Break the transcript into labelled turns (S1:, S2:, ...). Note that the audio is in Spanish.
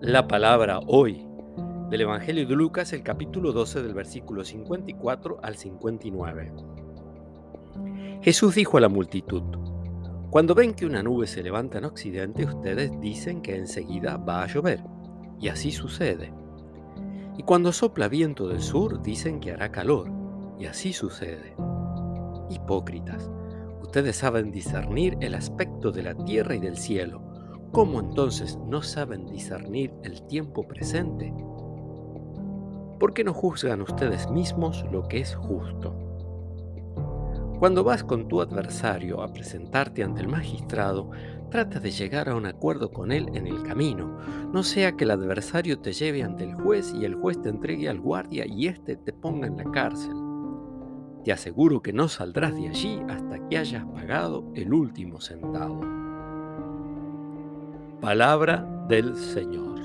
S1: La palabra hoy del Evangelio de Lucas, el capítulo 12 del versículo 54 al 59. Jesús dijo a la multitud, Cuando ven que una nube se levanta en occidente, ustedes dicen que enseguida va a llover, y así sucede. Y cuando sopla viento del sur, dicen que hará calor, y así sucede. Hipócritas, ustedes saben discernir el aspecto de la tierra y del cielo ¿Cómo entonces no saben discernir el tiempo presente? ¿Por qué no juzgan ustedes mismos lo que es justo? Cuando vas con tu adversario a presentarte ante el magistrado, trata de llegar a un acuerdo con él en el camino, no sea que el adversario te lleve ante el juez y el juez te entregue al guardia y éste te ponga en la cárcel. Te aseguro que no saldrás de allí hasta que hayas pagado el último centavo. Palabra del Señor.